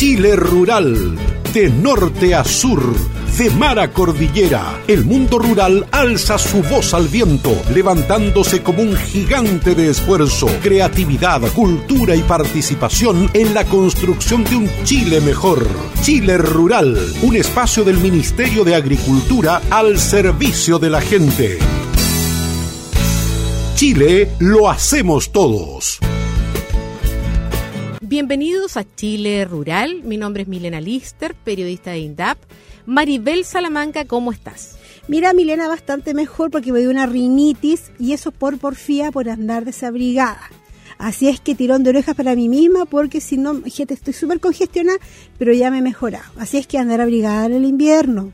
Chile rural, de norte a sur, de mar a cordillera, el mundo rural alza su voz al viento, levantándose como un gigante de esfuerzo, creatividad, cultura y participación en la construcción de un Chile mejor. Chile rural, un espacio del Ministerio de Agricultura al servicio de la gente. Chile lo hacemos todos. Bienvenidos a Chile Rural. Mi nombre es Milena Lister, periodista de INDAP. Maribel Salamanca, ¿cómo estás? Mira, Milena, bastante mejor porque me dio una rinitis y eso por porfía por andar desabrigada. Así es que tirón de orejas para mí misma porque si no, gente, estoy súper congestionada, pero ya me he mejorado. Así es que andar abrigada en el invierno.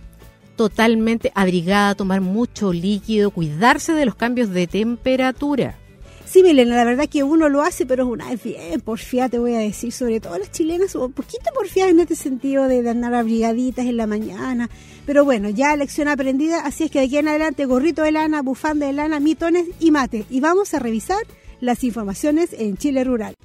Totalmente abrigada, tomar mucho líquido, cuidarse de los cambios de temperatura. Sí, Milena, la verdad que uno lo hace, pero es una vez bien porfiada, te voy a decir, sobre todo las chilenas, un poquito porfiadas en este sentido de andar abrigaditas en la mañana. Pero bueno, ya lección aprendida, así es que de aquí en adelante, gorrito de lana, bufanda de lana, mitones y mate. Y vamos a revisar las informaciones en Chile Rural.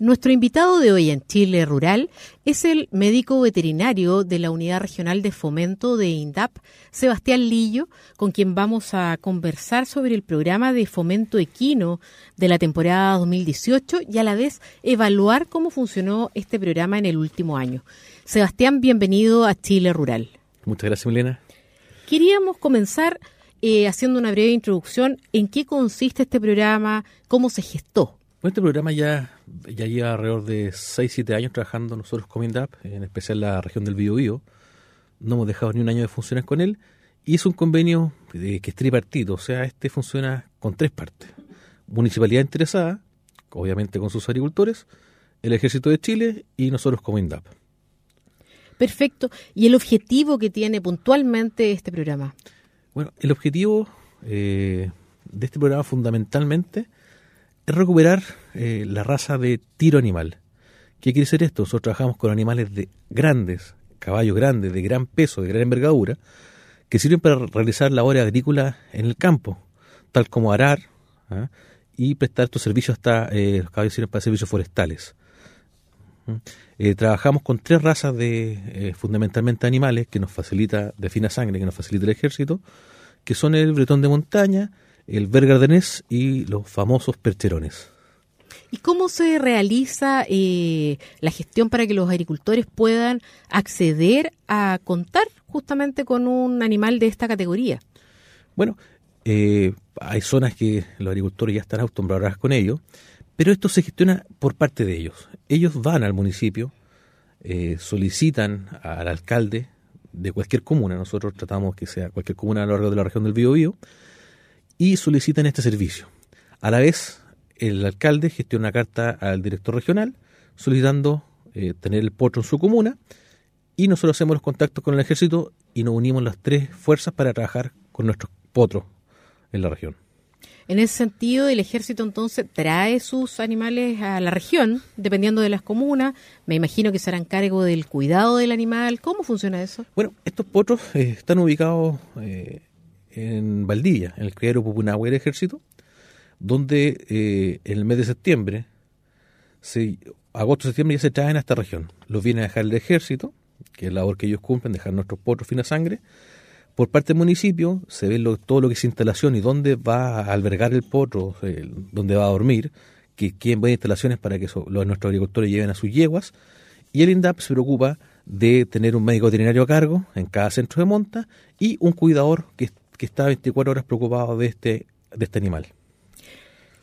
Nuestro invitado de hoy en Chile Rural es el médico veterinario de la Unidad Regional de Fomento de INDAP, Sebastián Lillo, con quien vamos a conversar sobre el programa de fomento equino de la temporada 2018 y a la vez evaluar cómo funcionó este programa en el último año. Sebastián, bienvenido a Chile Rural. Muchas gracias, Milena. Queríamos comenzar eh, haciendo una breve introducción en qué consiste este programa, cómo se gestó. Bueno, este programa ya, ya lleva alrededor de 6-7 años trabajando nosotros con INDAP, en especial la región del Biobío. No hemos dejado ni un año de funciones con él. Y es un convenio que es tripartito, o sea, este funciona con tres partes. Municipalidad interesada, obviamente con sus agricultores, el Ejército de Chile y nosotros como INDAP. Perfecto. ¿Y el objetivo que tiene puntualmente este programa? Bueno, el objetivo eh, de este programa fundamentalmente recuperar eh, la raza de tiro animal. ¿Qué quiere decir esto? Nosotros trabajamos con animales de grandes, caballos grandes, de gran peso, de gran envergadura, que sirven para realizar labores agrícolas en el campo, tal como arar ¿ah? y prestar estos servicios hasta eh, los caballos sirven para servicios forestales. ¿Mm? Eh, trabajamos con tres razas de fundamentalmente animales que nos facilita de fina sangre, que nos facilita el ejército, que son el bretón de montaña, el bergardenés y los famosos percherones. ¿Y cómo se realiza eh, la gestión para que los agricultores puedan acceder a contar justamente con un animal de esta categoría? Bueno, eh, hay zonas que los agricultores ya están acostumbrados con ello, pero esto se gestiona por parte de ellos. Ellos van al municipio, eh, solicitan al alcalde de cualquier comuna, nosotros tratamos que sea cualquier comuna a lo largo de la región del Biobío, y solicitan este servicio. A la vez, el alcalde gestiona una carta al director regional solicitando eh, tener el potro en su comuna y nosotros hacemos los contactos con el ejército y nos unimos las tres fuerzas para trabajar con nuestros potros en la región. En ese sentido, el ejército entonces trae sus animales a la región, dependiendo de las comunas. Me imagino que se harán cargo del cuidado del animal. ¿Cómo funciona eso? Bueno, estos potros eh, están ubicados eh, en Valdivia, en el criadero Pupunahue del ejército, donde eh, en el mes de septiembre, se, agosto septiembre ya se traen a esta región. Los viene a dejar el ejército, que es la labor que ellos cumplen, dejar nuestros potros fina sangre. Por parte del municipio se ve todo lo que es instalación y dónde va a albergar el potro, dónde va a dormir, que quién va instalaciones para que nuestros agricultores lleven a sus yeguas. Y el INDAP se preocupa de tener un médico veterinario a cargo en cada centro de monta y un cuidador que que está 24 horas preocupado de este, de este animal.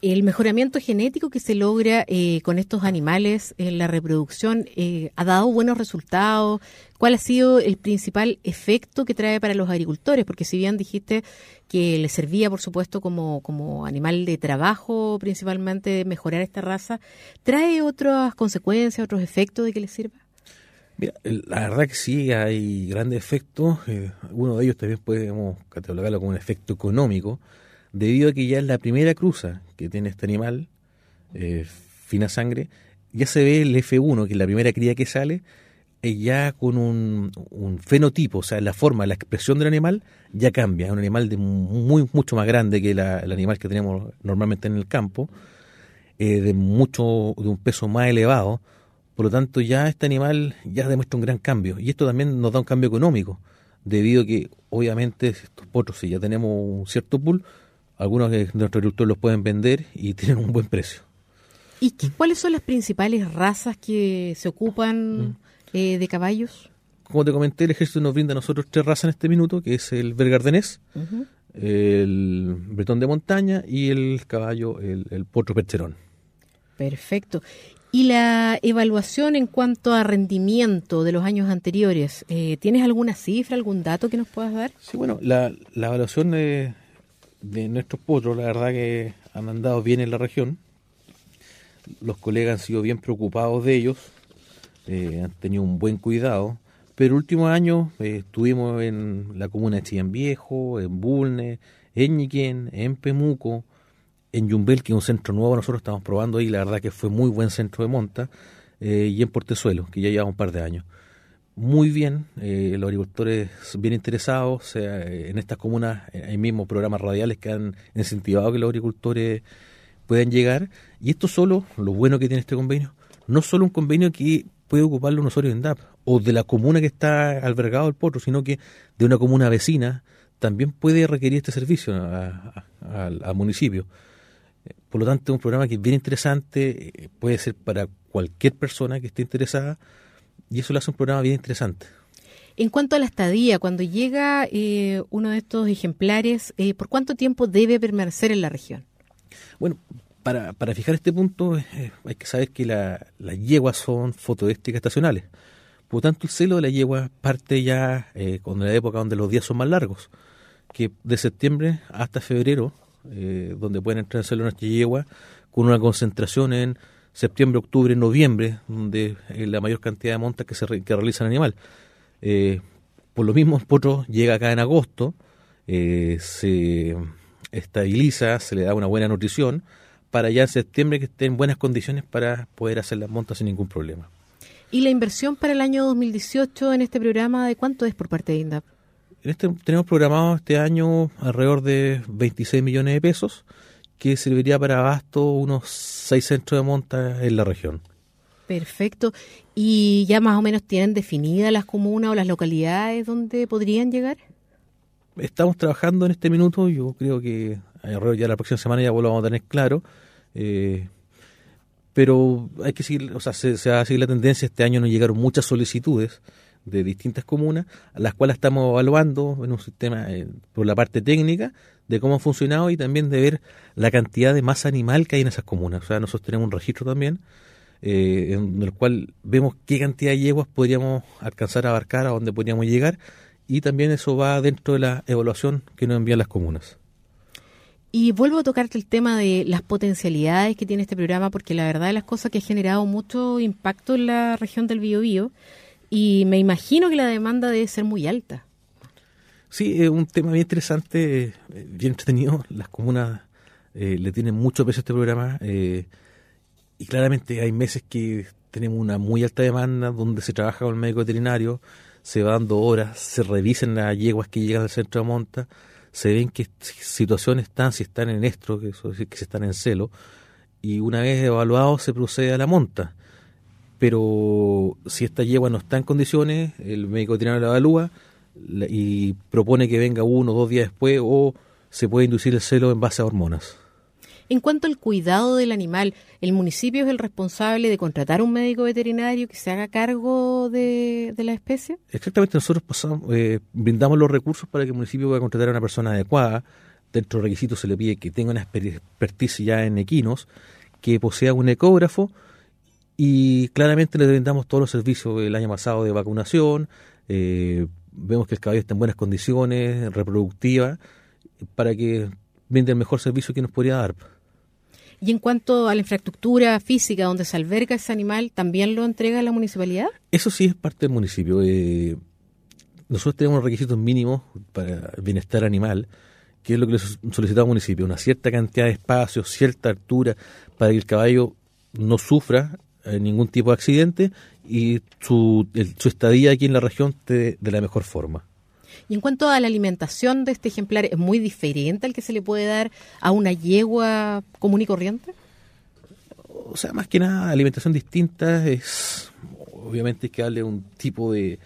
El mejoramiento genético que se logra eh, con estos animales en la reproducción eh, ha dado buenos resultados. ¿Cuál ha sido el principal efecto que trae para los agricultores? Porque si bien dijiste que les servía, por supuesto, como, como animal de trabajo, principalmente mejorar esta raza, ¿trae otras consecuencias, otros efectos de que les sirva? Mira, la verdad que sí hay grandes efectos. Eh, uno de ellos también podemos catalogarlo como un efecto económico, debido a que ya es la primera cruza que tiene este animal, eh, fina sangre, ya se ve el F1, que es la primera cría que sale, eh, ya con un, fenotipo, o sea, la forma, la expresión del animal ya cambia. Es un animal de muy mucho más grande que el animal que tenemos normalmente en el campo. eh, de mucho, de un peso más elevado. Por lo tanto, ya este animal ya demuestra un gran cambio. Y esto también nos da un cambio económico, debido a que, obviamente, estos potros, si ya tenemos un cierto pool, algunos de nuestros agricultores los pueden vender y tienen un buen precio. ¿Y qué, cuáles son las principales razas que se ocupan mm. eh, de caballos? Como te comenté, el ejército nos brinda a nosotros tres razas en este minuto, que es el bergardenés, el bretón de montaña y el caballo, el, el potro percherón. Perfecto. ¿Y la evaluación en cuanto a rendimiento de los años anteriores? Eh, ¿Tienes alguna cifra, algún dato que nos puedas dar? Sí, bueno, la, la evaluación de, de nuestros potros, la verdad que han andado bien en la región. Los colegas han sido bien preocupados de ellos, eh, han tenido un buen cuidado. Pero el último año eh, estuvimos en la comuna de Chillán Viejo, en Bulne, en Ñiquén, en Pemuco, en Yumbel, que es un centro nuevo, nosotros estamos probando ahí, la verdad que fue muy buen centro de monta, eh, y en Portezuelo, que ya lleva un par de años. Muy bien, eh, los agricultores bien interesados, en estas comunas hay mismo programas radiales que han incentivado que los agricultores puedan llegar, y esto solo, lo bueno que tiene este convenio, no solo un convenio que puede ocuparlo un usuario de INDAP o de la comuna que está albergado el potro, sino que de una comuna vecina también puede requerir este servicio al municipio. Por lo tanto, es un programa que es bien interesante, eh, puede ser para cualquier persona que esté interesada, y eso lo hace un programa bien interesante. En cuanto a la estadía, cuando llega eh, uno de estos ejemplares, eh, ¿por cuánto tiempo debe permanecer en la región? Bueno, para, para fijar este punto hay que saber que las yeguas son fotoéstricas estacionales. Por lo tanto, el celo de la yegua parte ya con la época donde los días son más largos, que de septiembre hasta febrero eh, donde pueden entrar en una yegua, con una concentración en septiembre, octubre, noviembre, donde es la mayor cantidad de montas que, se realiza el animal. Eh, por lo mismo, el potro llega acá en agosto, eh, se estabiliza, se le da una buena nutrición, para ya en septiembre que esté en buenas condiciones para poder hacer las montas sin ningún problema. ¿Y la inversión para el año 2018 en este programa de cuánto es por parte de INDAP? Este, tenemos programado este año alrededor de 26 millones de pesos, que serviría para abasto unos seis centros de monta en la región. Perfecto. ¿Y ya más o menos tienen definidas las comunas o las localidades donde podrían llegar? Estamos trabajando en este minuto, yo creo que ya la próxima semana ya lo vamos a tener claro. Eh, pero hay que seguir, o sea, se, se va a seguir la tendencia. Este año nos llegaron muchas solicitudes de distintas comunas, las cuales estamos evaluando en un sistema eh, por la parte técnica de cómo ha funcionado y también de ver la cantidad de masa animal que hay en esas comunas. O sea, nosotros tenemos un registro también eh, en el cual vemos qué cantidad de yeguas podríamos alcanzar a abarcar, a dónde podríamos llegar, y también eso va dentro de la evaluación que nos envían las comunas. Y vuelvo a tocarte el tema de las potencialidades que tiene este programa, porque la verdad de las cosas que ha generado mucho impacto en la región del Biobío y me imagino que la demanda debe ser muy alta. Sí, es un tema bien interesante, eh, bien entretenido. Las comunas eh, le tienen mucho peso a este programa eh, y claramente hay meses que tenemos una muy alta demanda donde se trabaja con el médico veterinario, se va dando horas, se revisan las yeguas que llegan al centro de monta, se ven qué situaciones están, si están en estro, que, eso, que si están en celo, y una vez evaluado se procede a la monta pero si esta yegua no está en condiciones, el médico veterinario la evalúa y propone que venga uno o dos días después o se puede inducir el celo en base a hormonas. En cuanto al cuidado del animal, ¿el municipio es el responsable de contratar un médico veterinario que se haga cargo de, la especie? Exactamente, nosotros eh, brindamos los recursos para que el municipio pueda contratar a una persona adecuada. Dentro de los requisitos se le pide que tenga una experticia ya en equinos, que posea un ecógrafo, y claramente le brindamos todos los servicios el año pasado de vacunación, eh, vemos que el caballo está en buenas condiciones, reproductiva, para que brinde el mejor servicio que nos podría dar. Y en cuanto a la infraestructura física donde se alberga ese animal, ¿también lo entrega la municipalidad? Eso sí es parte del municipio. Eh, nosotros tenemos requisitos mínimos para el bienestar animal, que es lo que le solicitamos al municipio, una cierta cantidad de espacio, cierta altura, para que el caballo no sufra ningún tipo de accidente y su, su estadía aquí en la región de, de la mejor forma. Y en cuanto a la alimentación de este ejemplar, ¿es muy diferente al que se le puede dar a una yegua común y corriente? o sea, más que nada, alimentación distinta es, obviamente hay que darle un tipo de,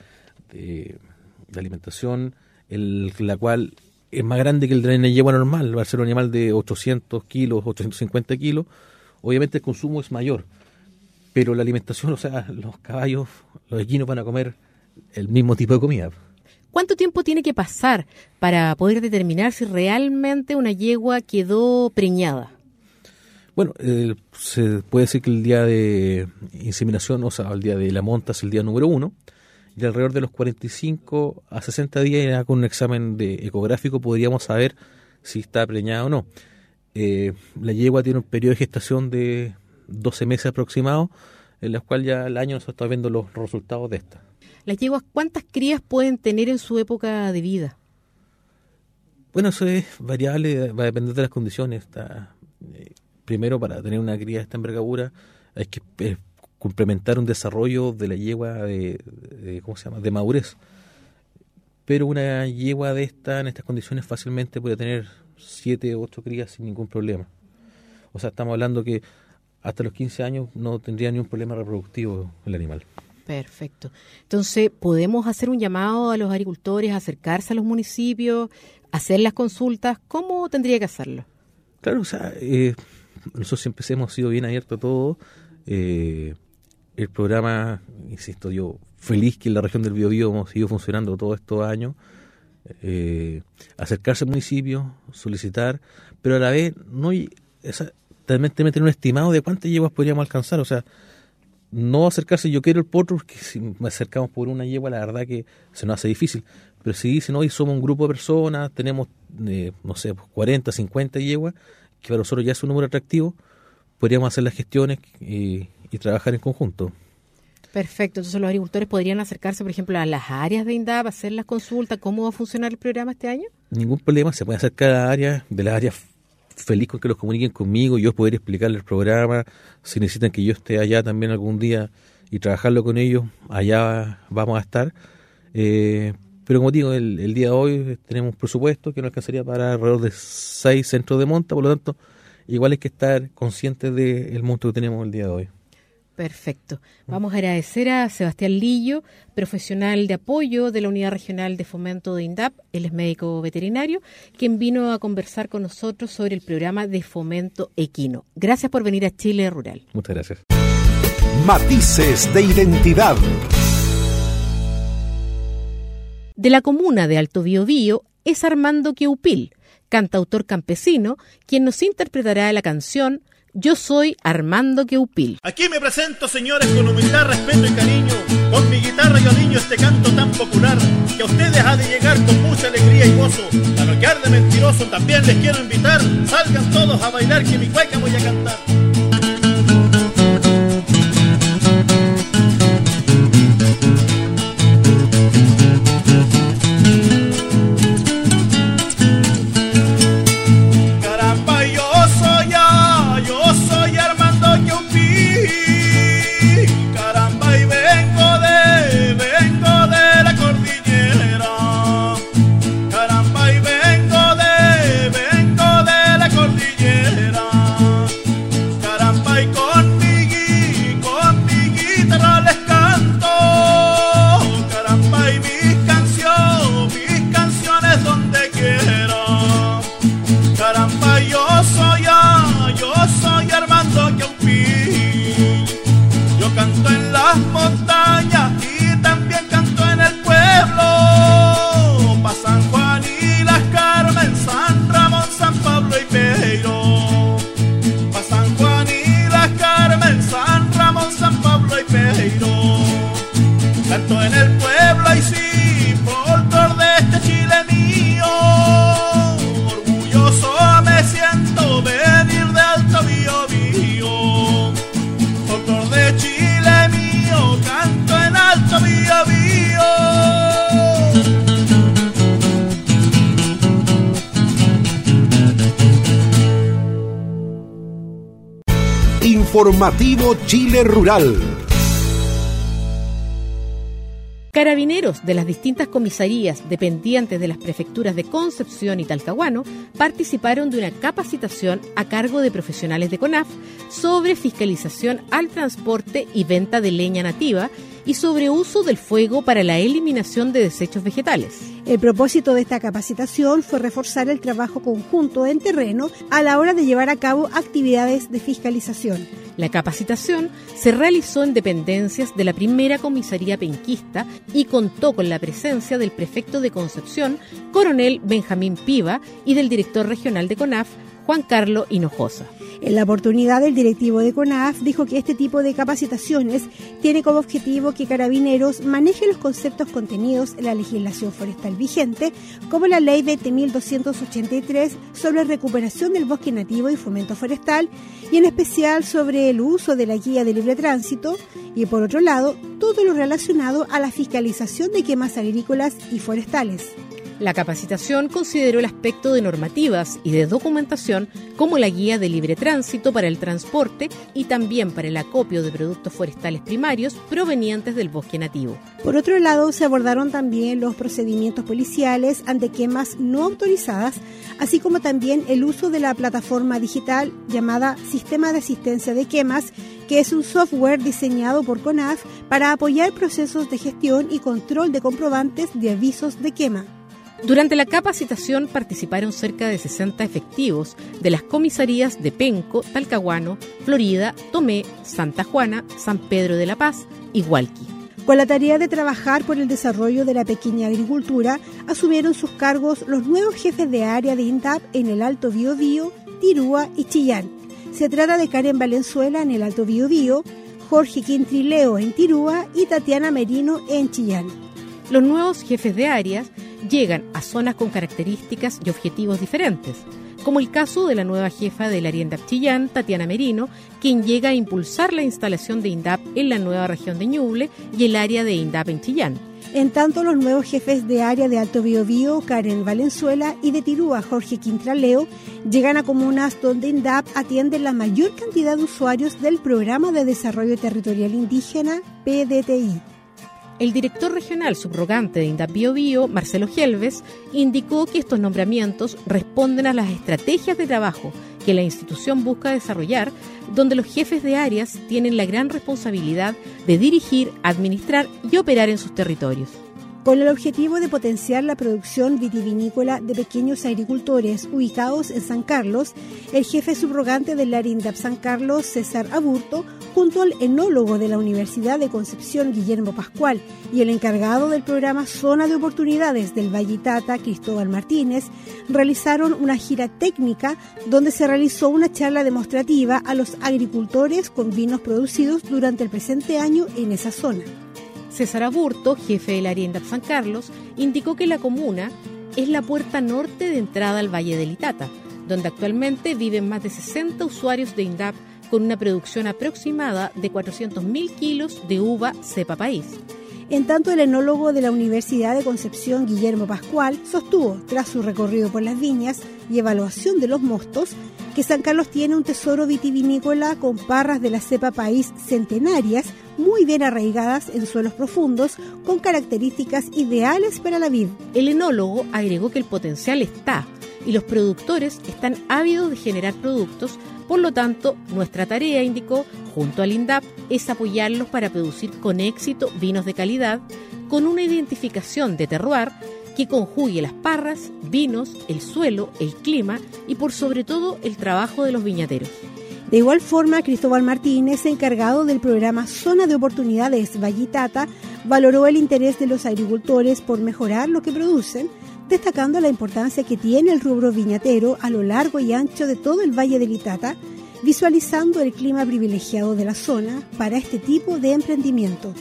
de, alimentación en la cual es más grande que el de la yegua normal, va a ser un animal de 800 kilos, 850 kilos, obviamente el consumo es mayor, pero la alimentación, o sea, los caballos, los equinos van a comer el mismo tipo de comida. ¿Cuánto tiempo tiene que pasar para poder determinar si realmente una yegua quedó preñada? Bueno, eh, se puede decir que el día de inseminación, o sea, el día de la monta es el día número uno, y alrededor de los 45 a 60 días con un examen de ecográfico podríamos saber si está preñada o no. Eh, la yegua tiene un periodo de gestación de 12 meses aproximado, en la cual ya el año se está viendo los resultados de esta. ¿Las yeguas cuántas crías pueden tener en su época de vida? Bueno, eso es variable, va a depender de las condiciones. Está, eh, primero, para tener una cría de esta envergadura, hay que eh, complementar un desarrollo de la yegua de, ¿cómo se llama?, de madurez. Pero una yegua de esta, en estas condiciones, fácilmente puede tener siete o ocho crías sin ningún problema. O sea, estamos hablando que hasta los 15 años no tendría ningún problema reproductivo el animal. Perfecto. Entonces, ¿podemos hacer un llamado a los agricultores a acercarse a los municipios, hacer las consultas? ¿Cómo tendría que hacerlo? Claro, o sea, eh, nosotros siempre hemos sido bien abiertos a todo. Eh, el programa, insisto, yo feliz que en la región del Biobío hemos seguido funcionando todos estos años. Eh, acercarse al municipio, solicitar, pero a la vez no esa, también tener un estimado de cuántas yeguas podríamos alcanzar. O sea, no acercarse, yo quiero el potro, porque si me acercamos por una yegua, la verdad que se nos hace difícil. Pero si dicen, hoy somos un grupo de personas, tenemos, eh, no sé, 40, 50 yeguas, que para nosotros ya es un número atractivo, podríamos hacer las gestiones y, trabajar en conjunto. Perfecto, entonces los agricultores podrían acercarse, por ejemplo, a las áreas de INDAP, hacer las consultas, ¿cómo va a funcionar el programa este año? Ningún problema, se puede acercar a áreas, de las áreas feliz con que los comuniquen conmigo, yo poder explicarles el programa, si necesitan que yo esté allá también algún día y trabajarlo con ellos, allá vamos a estar. Eh, pero como digo, el, día de hoy tenemos un presupuesto que nos alcanzaría para alrededor de seis centros de monta, por lo tanto, igual hay que estar conscientes del monto que tenemos el día de hoy. Perfecto. Vamos a agradecer a Sebastián Lillo, profesional de apoyo de la Unidad Regional de Fomento de INDAP, él es médico veterinario, quien vino a conversar con nosotros sobre el programa de fomento equino. Gracias por venir a Chile Rural. Muchas gracias. Matices de identidad. De la comuna de Alto Biobío es Armando Queupil, cantautor campesino, quien nos interpretará la canción yo soy Armando Queupil. Aquí me presento, señores, con humildad, respeto y cariño. Con mi guitarra yo niño este canto tan popular que a ustedes ha de llegar con mucha alegría y gozo. Para no quedar de mentiroso, también les quiero invitar. Salgan todos a bailar que mi cueca voy a cantar. Informativo Chile Rural. Carabineros de las distintas comisarías dependientes de las prefecturas de Concepción y Talcahuano participaron de una capacitación a cargo de profesionales de CONAF sobre fiscalización al transporte y venta de leña nativa y sobre uso del fuego para la eliminación de desechos vegetales. El propósito de esta capacitación fue reforzar el trabajo conjunto en terreno a la hora de llevar a cabo actividades de fiscalización. La capacitación se realizó en dependencias de la primera comisaría penquista y contó con la presencia del prefecto de Concepción, coronel Benjamín Piva, y del director regional de CONAF, Juan Carlos Hinojosa. En la oportunidad, el directivo de CONAF dijo que este tipo de capacitaciones tiene como objetivo que Carabineros maneje los conceptos contenidos en la legislación forestal vigente, como la Ley 20.283 sobre recuperación del bosque nativo y fomento forestal, y en especial sobre el uso de la guía de libre tránsito, y por otro lado, todo lo relacionado a la fiscalización de quemas agrícolas y forestales. La capacitación consideró el aspecto de normativas y de documentación como la guía de libre tránsito para el transporte y también para el acopio de productos forestales primarios provenientes del bosque nativo. Por otro lado, se abordaron también los procedimientos policiales ante quemas no autorizadas, así como también el uso de la plataforma digital llamada Sistema de Asistencia de Quemas, que es un software diseñado por CONAF para apoyar procesos de gestión y control de comprobantes de avisos de quema. Durante la capacitación participaron cerca de 60 efectivos de las comisarías de Penco, Talcahuano, Florida, Tomé, Santa Juana, San Pedro de la Paz y Hualqui. Con la tarea de trabajar por el desarrollo de la pequeña agricultura, asumieron sus cargos los nuevos jefes de área de INDAP en el Alto Biobío, Tirúa y Chillán. Se trata de Karen Valenzuela en el Alto Biobío, Jorge Quintrileo en Tirúa y Tatiana Merino en Chillán. Los nuevos jefes de áreas llegan a zonas con características y objetivos diferentes, como el caso de la nueva jefa de la Arienda Chillán, Tatiana Merino, quien llega a impulsar la instalación de INDAP en la nueva región de Ñuble y el área de INDAP en Chillán. En tanto, los nuevos jefes de área de Alto Biobío, Karen Valenzuela, y de Tirúa, Jorge Quintraleo, llegan a comunas donde INDAP atiende la mayor cantidad de usuarios del Programa de Desarrollo Territorial Indígena, PDTI. El director regional subrogante de INDAP Bio Marcelo Gelves, indicó que estos nombramientos responden a las estrategias de trabajo que la institución busca desarrollar, donde los jefes de áreas tienen la gran responsabilidad de dirigir, administrar y operar en sus territorios. Con el objetivo de potenciar la producción vitivinícola de pequeños agricultores ubicados en San Carlos, el jefe subrogante del INDAP San Carlos, César Aburto, junto al enólogo de la Universidad de Concepción, Guillermo Pascual, y el encargado del programa Zona de Oportunidades del Valle Tata, Cristóbal Martínez, realizaron una gira técnica donde se realizó una charla demostrativa a los agricultores con vinos producidos durante el presente año en esa zona. César Aburto, jefe de la Arienda San Carlos, indicó que la comuna es la puerta norte de entrada al Valle del Itata, donde actualmente viven más de 60 usuarios de INDAP con una producción aproximada de 400.000 kilos de uva cepa país. En tanto, el enólogo de la Universidad de Concepción, Guillermo Pascual, sostuvo, tras su recorrido por las viñas y evaluación de los mostos, que San Carlos tiene un tesoro vitivinícola con parras de la cepa país centenarias, muy bien arraigadas en suelos profundos, con características ideales para la vid. El enólogo agregó que el potencial está y los productores están ávidos de generar productos por lo tanto, nuestra tarea, indicó, junto al INDAP, es apoyarlos para producir con éxito vinos de calidad, con una identificación de terroir que conjugue las parras, vinos, el suelo, el clima y por sobre todo el trabajo de los viñateros. De igual forma, Cristóbal Martínez, encargado del programa Zona de Oportunidades Vallitata, valoró el interés de los agricultores por mejorar lo que producen, destacando la importancia que tiene el rubro viñatero a lo largo y ancho de todo el Valle del Itata, visualizando el clima privilegiado de la zona para este tipo de emprendimiento.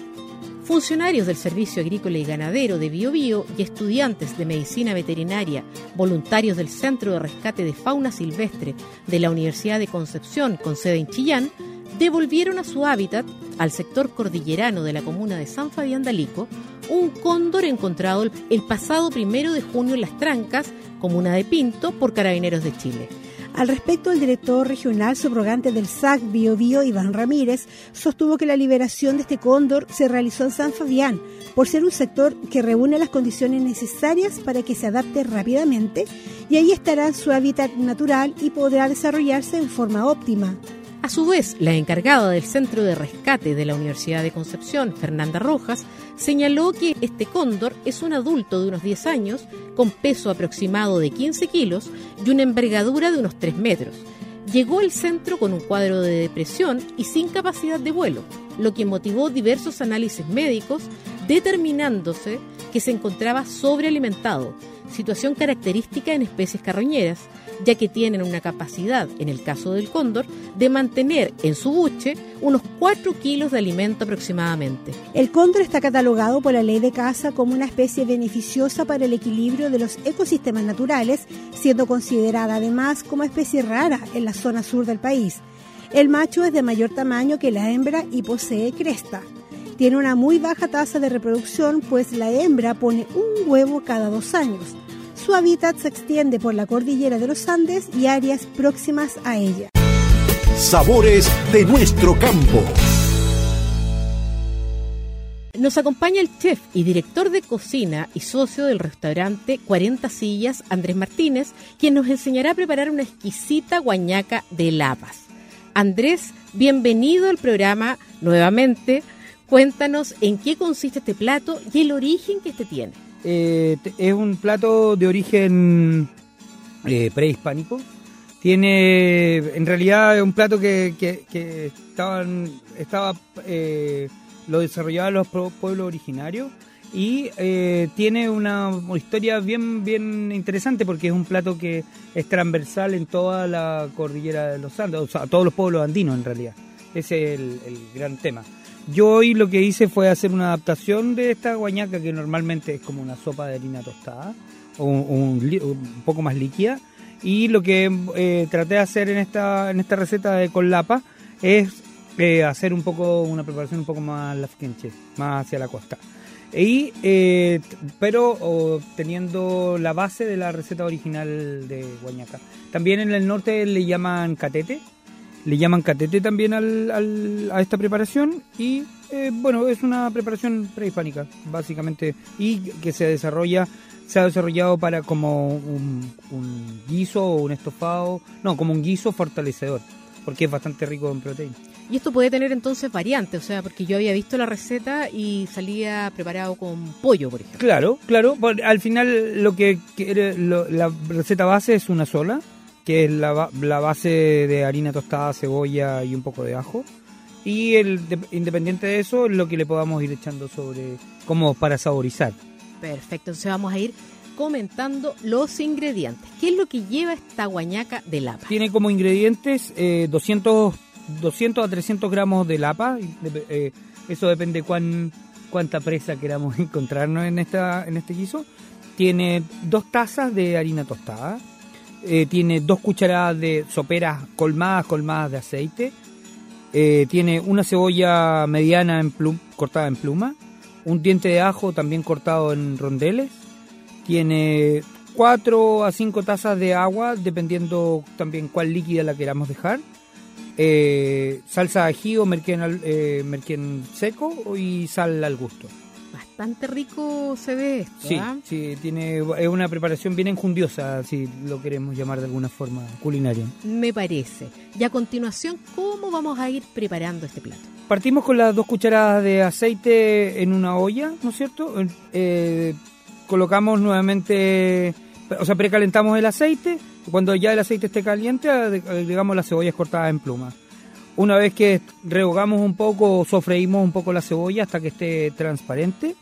Funcionarios del Servicio Agrícola y Ganadero de Biobío y estudiantes de Medicina Veterinaria, voluntarios del Centro de Rescate de Fauna Silvestre de la Universidad de Concepción con sede en Chillán, devolvieron a su hábitat, al sector cordillerano de la comuna de San Fabián de Alico, un cóndor encontrado el pasado primero de junio en Las Trancas, comuna de Pinto, por Carabineros de Chile. Al respecto, el director regional subrogante del SAC Bio Bio, Iván Ramírez, sostuvo que la liberación de este cóndor se realizó en San Fabián, por ser un sector que reúne las condiciones necesarias para que se adapte rápidamente y ahí estará su hábitat natural y podrá desarrollarse en forma óptima. A su vez, la encargada del Centro de Rescate de la Universidad de Concepción, Fernanda Rojas, señaló que este cóndor es un adulto de unos 10 años, con peso aproximado de 15 kilos y una envergadura de unos 3 metros. Llegó al centro con un cuadro de depresión y sin capacidad de vuelo, lo que motivó diversos análisis médicos, determinándose que se encontraba sobrealimentado, situación característica en especies carroñeras, ya que tienen una capacidad, en el caso del cóndor, de mantener en su buche unos 4 kilos de alimento aproximadamente. El cóndor está catalogado por la ley de caza como una especie beneficiosa para el equilibrio de los ecosistemas naturales, siendo considerada además como especie rara en la zona sur del país. El macho es de mayor tamaño que la hembra y posee cresta. Tiene una muy baja tasa de reproducción, pues la hembra pone un huevo cada dos años. Su hábitat se extiende por la cordillera de los Andes y áreas próximas a ella. Sabores de nuestro campo. Nos acompaña el chef y director de cocina y socio del restaurante 40 Sillas, Andrés Martínez, quien nos enseñará a preparar una exquisita guañaca de lapas. Andrés, bienvenido al programa nuevamente. Cuéntanos en qué consiste este plato y el origen que este tiene. Eh, es un plato de origen eh, prehispánico. Tiene, en realidad, es un plato que, estaban, estaba, eh, lo desarrollaban los pueblos originarios y tiene una, historia bien, bien interesante porque es un plato que es transversal en toda la cordillera de los Andes, o sea, todos los pueblos andinos en realidad. Ese es el gran tema. Yo hoy lo que hice fue hacer una adaptación de esta guañaca que normalmente es como una sopa de harina tostada o un, poco más líquida y lo que eh, traté de hacer en esta en esta receta de con lapa es eh, hacer un poco una preparación un poco más lafkenche, más hacia la costa. Y, eh, pero teniendo la base de la receta original de guañaca. También en el norte le llaman catete, le llaman catete también al, a esta preparación y eh, bueno, es una preparación prehispánica, básicamente, y que se desarrolla, se ha desarrollado para como un, guiso o un estofado, no, como un guiso fortalecedor, porque es bastante rico en proteína. Y esto puede tener entonces variantes, o sea, porque yo había visto la receta y salía preparado con pollo, por ejemplo. Claro, claro, al final lo que, la receta base es una sola, que es la, base de harina tostada, cebolla y un poco de ajo. Y el independiente de eso, lo que le podamos ir echando sobre como para saborizar. Perfecto, entonces vamos a ir comentando los ingredientes. ¿Qué es lo que lleva esta guañaca de lapa? Tiene como ingredientes 200, eh, 200 a 300 gramos de lapa. Eh, eso depende cuán, cuánta presa queramos encontrarnos en, esta, en este guiso. Tiene dos tazas de harina tostada, eh, tiene dos cucharadas de soperas colmadas, colmadas de aceite, eh, tiene una cebolla mediana en cortada en pluma, un diente de ajo también cortado en rondeles, tiene 4 a 5 tazas de agua, dependiendo también cuál líquida la queramos dejar, eh, salsa de ají o merquén seco y sal al gusto bastante rico se ve esto. Sí, ¿ah? sí, tiene, es una preparación bien enjundiosa, si lo queremos llamar de alguna forma culinaria. Me parece. Y a continuación, ¿cómo vamos a ir preparando este plato? Partimos con las dos cucharadas de aceite en una olla, ¿no es cierto? Eh, colocamos nuevamente, o sea, precalentamos el aceite. Cuando ya el aceite esté caliente, agregamos las cebollas cortadas en pluma. Una vez que rehogamos un poco, sofreímos un poco la cebolla hasta que esté transparente,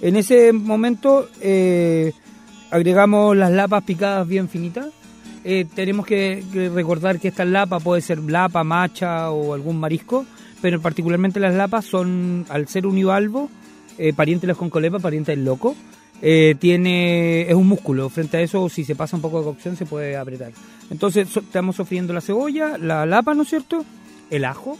en ese momento eh, agregamos las lapas picadas bien finitas. Eh, tenemos que, recordar que esta lapa puede ser lapa, macha o algún marisco, pero particularmente las lapas son, al ser univalvo, eh, pariente de con colepa, pariente del loco, eh, tiene es un músculo. Frente a eso, si se pasa un poco de cocción, se puede apretar. Entonces, estamos sofriendo la cebolla, la lapa, ¿no es cierto? El ajo,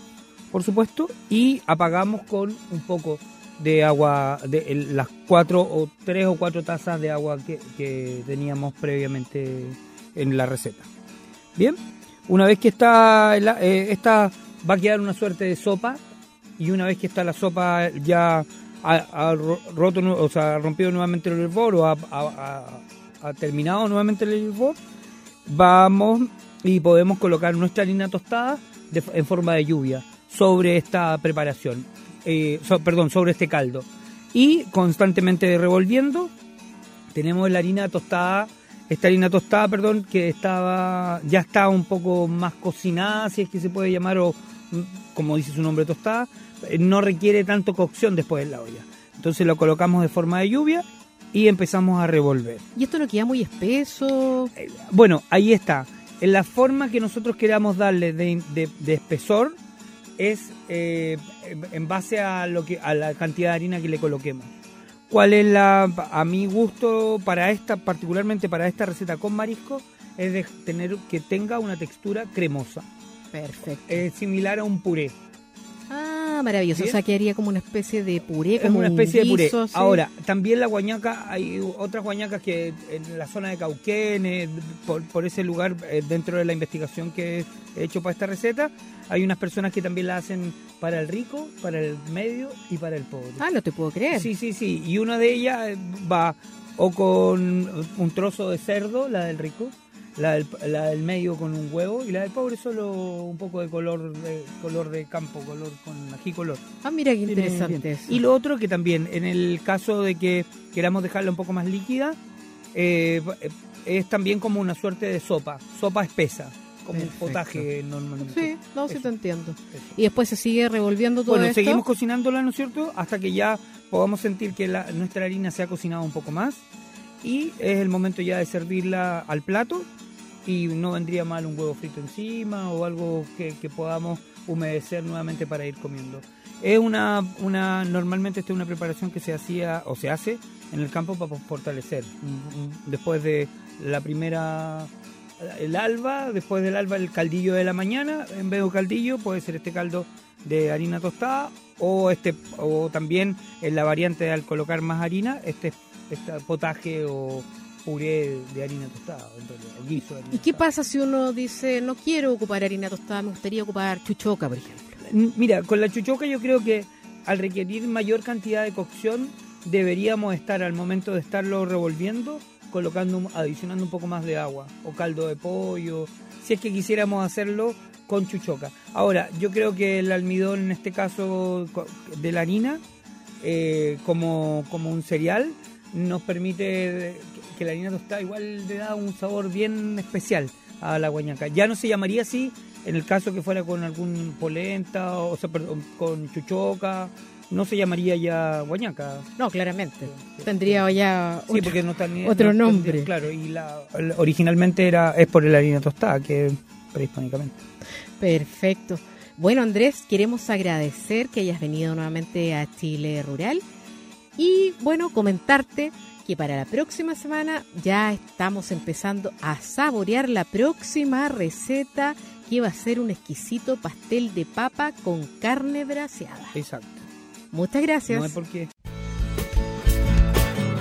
por supuesto, y apagamos con un poco de agua, de las cuatro o tres o cuatro tazas de agua que, teníamos previamente en la receta. Bien, una vez que está, eh, esta va a quedar una suerte de sopa y una vez que está la sopa ya ha, roto, o sea, ha nuevamente el hervor o ha, terminado nuevamente el hervor, vamos y podemos colocar nuestra harina tostada en forma de lluvia sobre esta preparación, eh, perdón, sobre este caldo. Y constantemente revolviendo, tenemos la harina tostada, esta harina tostada, perdón, que estaba ya está un poco más cocinada, si es que se puede llamar, o mm, como dice su nombre, tostada, eh, no requiere tanto cocción después de la olla. Entonces lo colocamos de forma de lluvia y empezamos a revolver. ¿Y esto no queda muy espeso? Eh, bueno, ahí está. En la forma que nosotros queramos darle de, espesor es eh, en base a lo que a la cantidad de harina que le coloquemos. ¿Cuál es la a mi gusto para esta particularmente para esta receta con marisco es de tener que tenga una textura cremosa. Perfecto. Es similar a un puré. Ah, maravilloso. O sea, que haría como una especie de puré, como una especie de puré. Ahora, también la guañaca, hay otras guañacas que en la zona de Cauquenes, por, ese lugar, eh, dentro de la investigación que he hecho para esta receta, hay unas personas que también la hacen para el rico, para el medio y para el pobre. Ah, no te puedo creer. Sí, sí, sí. Y una de ellas va o con un trozo de cerdo, la del rico, la del, medio con un huevo y la del pobre solo un poco de color de color de campo, color con ají color. Ah, mira qué interesante. Y lo otro que también, en el caso de que queramos dejarla un poco más líquida, eh, es también como una suerte de sopa, sopa espesa. Como un potaje normalmente. Sí, no, sí te entiendo. Y después se sigue revolviendo todo bueno, seguimos cocinándola, ¿no es cierto? Hasta que ya podamos sentir que la, nuestra harina se ha cocinado un poco más. Y es el momento ya de servirla al plato y no vendría mal un huevo frito encima o algo que, podamos humedecer nuevamente para ir comiendo. Es una, una, normalmente esta es una preparación que se hacía o se hace en el campo para fortalecer. Después de la primera, el alba, después del alba el caldillo de la mañana, en vez de caldillo puede ser este caldo de harina tostada o este o también en la variante al colocar más harina, este, este potaje o puré de harina tostada, o guiso ¿Y qué pasa si uno dice, no quiero ocupar harina tostada, me gustaría ocupar chuchoca, por ejemplo? Mira, con la chuchoca yo creo que al requerir mayor cantidad de cocción, deberíamos estar al momento de estarlo revolviendo, colocando, adicionando un poco más de agua, o caldo de pollo, si es que quisiéramos hacerlo con chuchoca. Ahora, yo creo que el almidón, en este caso de la harina, eh, como, como un cereal, nos permite que la harina tostada igual le da un sabor bien especial a la guañaca. Ya no se llamaría así en el caso que fuera con algún polenta, o sea, perdón, con chuchoca, no se llamaría ya guañaca. No, claramente. Tendría ya otro, porque no otro nombre. claro, y la, originalmente era es por la harina tostada, que prehispánicamente. Perfecto. Bueno, Andrés, queremos agradecer que hayas venido nuevamente a Chile Rural y, bueno, comentarte que para la próxima semana ya estamos empezando a saborear la próxima receta que va a ser un exquisito pastel de papa con carne braseada. Exacto. Muchas gracias. No hay por qué.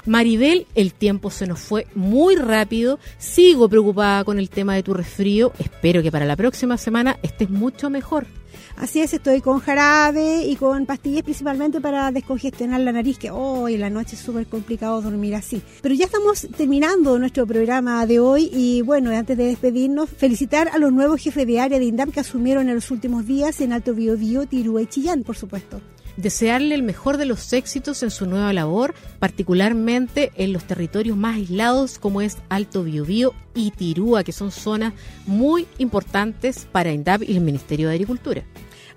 Maribel, el tiempo se nos fue muy rápido. Sigo preocupada con el tema de tu resfrío. Espero que para la próxima semana estés mucho mejor. Así es, estoy con jarabe y con pastillas principalmente para descongestionar la nariz, que hoy en la noche es súper complicado dormir así. Pero ya estamos terminando nuestro programa de hoy y bueno, antes de despedirnos, felicitar a los nuevos jefes de área de INDAP que asumieron en los últimos días en Alto Biobío, Tirúa y Chillán, por supuesto desearle el mejor de los éxitos en su nueva labor, particularmente en los territorios más aislados como es Alto Biobío y Tirúa, que son zonas muy importantes para INDAP y el Ministerio de Agricultura.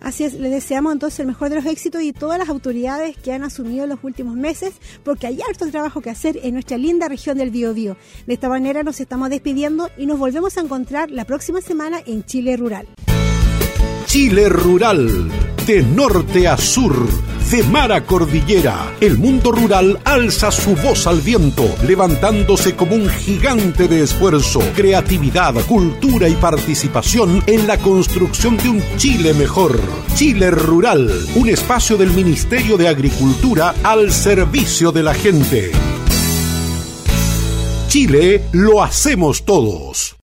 Así es, le deseamos entonces el mejor de los éxitos y todas las autoridades que han asumido los últimos meses, porque hay harto trabajo que hacer en nuestra linda región del Biobío. De esta manera nos estamos despidiendo y nos volvemos a encontrar la próxima semana en Chile Rural. Chile Rural, de norte a sur, de mar a cordillera, el mundo rural alza su voz al viento, levantándose como un gigante de esfuerzo, creatividad, cultura y participación en la construcción de un Chile mejor. Chile Rural, un espacio del Ministerio de Agricultura al servicio de la gente. Chile lo hacemos todos.